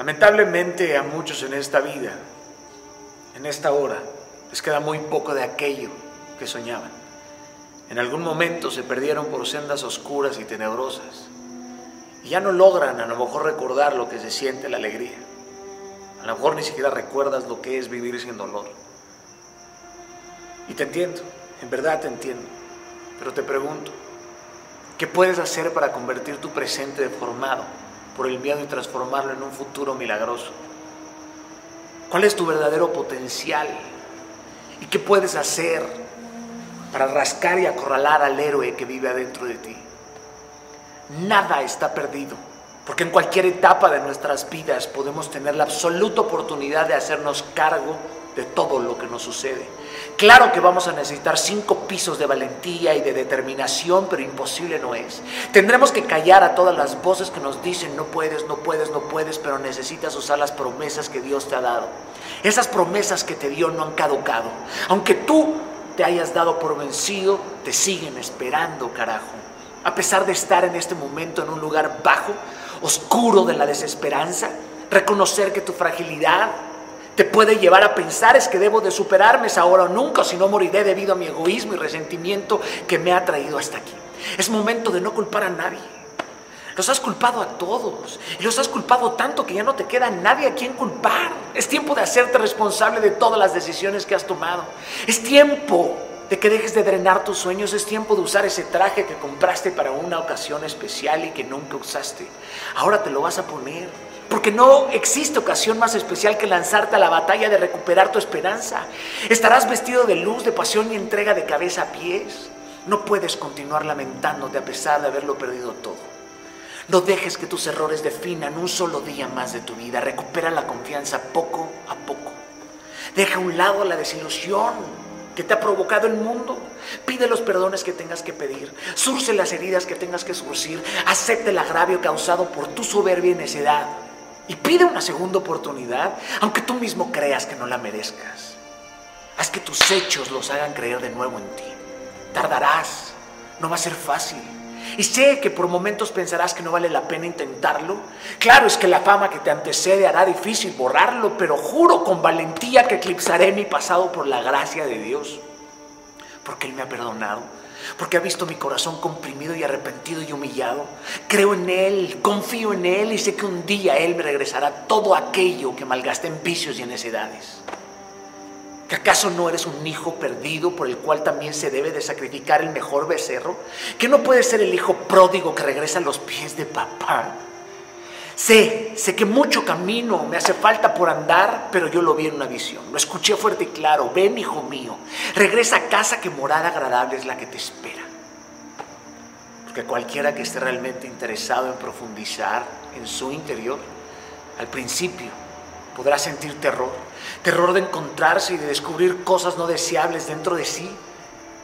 Lamentablemente a muchos en esta vida, en esta hora, les queda muy poco de aquello que soñaban. En algún momento se perdieron por sendas oscuras y tenebrosas y ya no logran a lo mejor recordar lo que se siente la alegría. A lo mejor ni siquiera recuerdas lo que es vivir sin dolor. Y te entiendo, en verdad te entiendo, pero te pregunto, ¿qué puedes hacer para convertir tu presente deformado por el miedo y transformarlo en un futuro milagroso? ¿Cuál es tu verdadero potencial? ¿Y qué puedes hacer para rascar y acorralar al héroe que vive adentro de ti? Nada está perdido, porque en cualquier etapa de nuestras vidas podemos tener la absoluta oportunidad de hacernos cargo de todo lo que nos sucede. Claro que vamos a necesitar cinco pisos de valentía y de determinación, pero imposible no es. Tendremos que callar a todas las voces que nos dicen no puedes, no puedes, no puedes, pero necesitas usar las promesas que Dios te ha dado. Esas promesas que te dio no han caducado. Aunque tú te hayas dado por vencido, te siguen esperando, carajo. A pesar de estar en este momento en un lugar bajo, oscuro de la desesperanza, reconocer que tu fragilidad te puede llevar a pensar es que debo de superarme es ahora o nunca, si no moriré debido a mi egoísmo y resentimiento que me ha traído hasta aquí. Es momento de no culpar a nadie. Los has culpado a todos y los has culpado tanto que ya no te queda nadie a quien culpar. Es tiempo de hacerte responsable de todas las decisiones que has tomado. Es tiempo de que dejes de drenar tus sueños. Es tiempo de usar ese traje que compraste para una ocasión especial y que nunca usaste. Ahora te lo vas a poner. Porque no existe ocasión más especial que lanzarte a la batalla de recuperar tu esperanza. Estarás vestido de luz, de pasión y entrega de cabeza a pies. No puedes continuar lamentándote a pesar de haberlo perdido todo. No dejes que tus errores definan un solo día más de tu vida. Recupera la confianza poco a poco. Deja a un lado la desilusión que te ha provocado el mundo. Pide los perdones que tengas que pedir. Surce las heridas que tengas que surcir. Acepte el agravio causado por tu soberbia y necedad y pide una segunda oportunidad, aunque tú mismo creas que no la merezcas. Haz que tus hechos los hagan creer de nuevo en ti. Tardarás, no va a ser fácil. Y sé que por momentos pensarás que no vale la pena intentarlo. Claro, es que la fama que te antecede hará difícil borrarlo, pero juro con valentía que eclipsaré mi pasado por la gracia de Dios. Porque Él me ha perdonado porque ha visto mi corazón comprimido y arrepentido y humillado. Creo en Él, confío en Él y sé que un día Él me regresará todo aquello que malgasté en vicios y en necedades. ¿Que acaso no eres un hijo perdido por el cual también se debe de sacrificar el mejor becerro? ¿Que no puedes ser el hijo pródigo que regresa a los pies de papá? Sé, sé que mucho camino me hace falta por andar, pero yo lo vi en una visión. Lo escuché fuerte y claro. Ven, hijo mío, regresa a casa que morada agradable es la que te espera. Porque cualquiera que esté realmente interesado en profundizar en su interior, al principio podrá sentir terror. Terror de encontrarse y de descubrir cosas no deseables dentro de sí.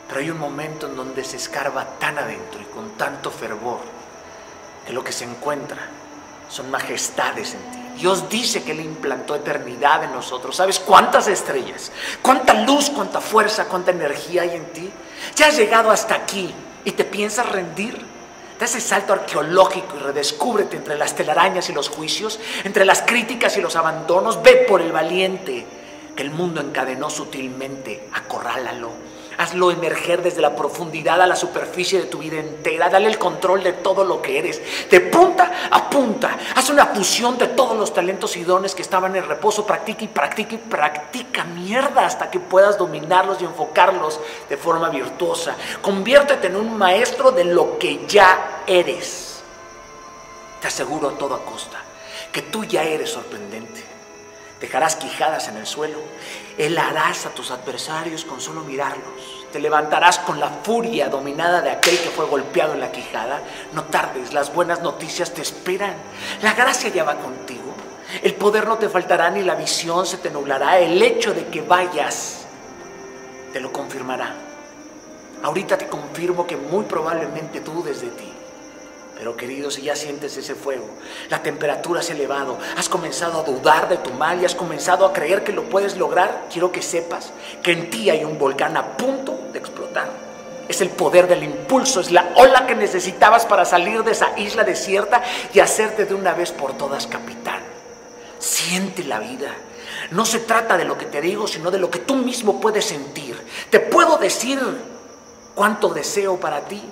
Pero hay un momento en donde se escarba tan adentro y con tanto fervor que lo que se encuentra son majestades en ti. Dios dice que Él implantó eternidad en nosotros. ¿Sabes cuántas estrellas? ¿Cuánta luz, cuánta fuerza, cuánta energía hay en ti? Ya has llegado hasta aquí y te piensas rendir. Da ese salto arqueológico y redescúbrete entre las telarañas y los juicios, entre las críticas y los abandonos. Ve por el valiente que el mundo encadenó sutilmente. Acorrálalo Hazlo emerger desde la profundidad a la superficie de tu vida entera. Dale el control de todo lo que eres. De punta a punta. Haz una fusión de todos los talentos y dones que estaban en reposo. Practica y practica y practica mierda hasta que puedas dominarlos y enfocarlos de forma virtuosa. Conviértete en un maestro de lo que ya eres. Te aseguro a toda costa que tú ya eres sorprendente. Dejarás quijadas en el suelo. Helarás a tus adversarios con solo mirarlos. Te levantarás con la furia dominada de aquel que fue golpeado en la quijada. No tardes, las buenas noticias te esperan. La gracia ya va contigo. El poder no te faltará ni la visión se te nublará. El hecho de que vayas te lo confirmará. Ahorita te confirmo que muy probablemente dudes de ti. Pero querido, si ya sientes ese fuego, la temperatura se ha elevado, has comenzado a dudar de tu mal y has comenzado a creer que lo puedes lograr, quiero que sepas que en ti hay un volcán a punto de explotar. Es el poder del impulso, es la ola que necesitabas para salir de esa isla desierta y hacerte de una vez por todas capitán. siente la vida. No se trata de lo que te digo, sino de lo que tú mismo puedes sentir. Te puedo decir cuánto deseo para ti,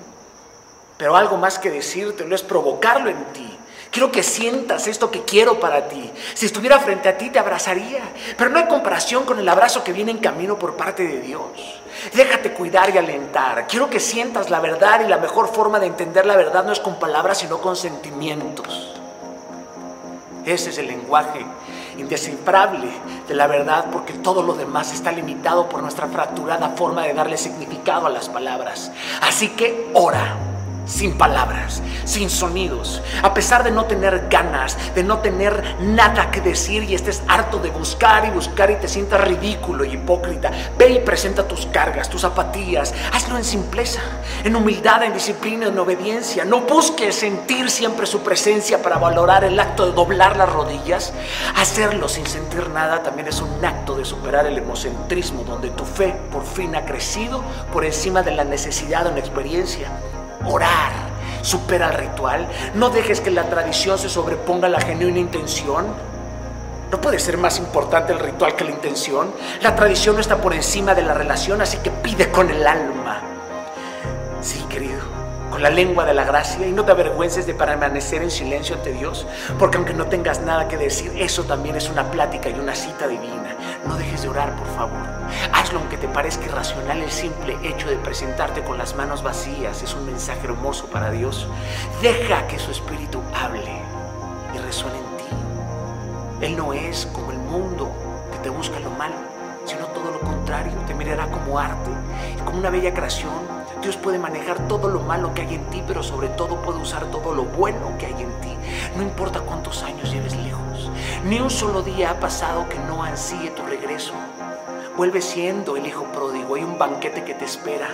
pero algo más que decírtelo es provocarlo en ti. Quiero que sientas esto que quiero para ti. Si estuviera frente a ti te abrazaría, pero no hay comparación con el abrazo que viene en camino por parte de Dios. Déjate cuidar y alentar. Quiero que sientas la verdad y la mejor forma de entender la verdad no es con palabras, sino con sentimientos. Ese es el lenguaje indescifrable de la verdad porque todo lo demás está limitado por nuestra fracturada forma de darle significado a las palabras. Así que ora sin palabras, sin sonidos, a pesar de no tener ganas, de no tener nada que decir y estés harto de buscar y buscar y te sientas ridículo y hipócrita, ve y presenta tus cargas, tus apatías, hazlo en simpleza, en humildad, en disciplina, en obediencia. No busques sentir siempre su presencia para valorar el acto de doblar las rodillas. Hacerlo sin sentir nada también es un acto de superar el egocentrismo, donde tu fe por fin ha crecido por encima de la necesidad de una experiencia orar. Supera el ritual. No dejes que la tradición se sobreponga a la genuina intención. No puede ser más importante el ritual que la intención. La tradición no está por encima de la relación, así que pide con el alma. Sí, querido, con la lengua de la gracia y no te avergüences de permanecer en silencio ante Dios, porque aunque no tengas nada que decir, eso también es una plática y una cita divina. No dejes de orar, por favor. Hazlo aunque te parezca irracional el simple hecho de presentarte con las manos vacías. Es un mensaje hermoso para Dios. Deja que su espíritu hable y resuene en ti. Él no es como el mundo que te busca lo malo, sino todo lo contrario. Te mirará como arte y como una bella creación. Dios puede manejar todo lo malo que hay en ti, pero sobre todo puede usar todo lo bueno que hay en ti. No importa cuántos años lleves lejos, ni un solo día ha pasado que no ansíe tu Vuelve siendo el hijo pródigo, hay un banquete que te espera.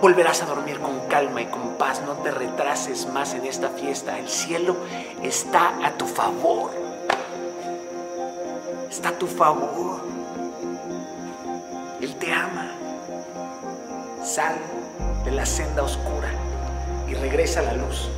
Volverás a dormir con calma y con paz, no te retrases más en esta fiesta. El cielo está a tu favor. Está a tu favor. Él te ama. Sal de la senda oscura y regresa a la luz.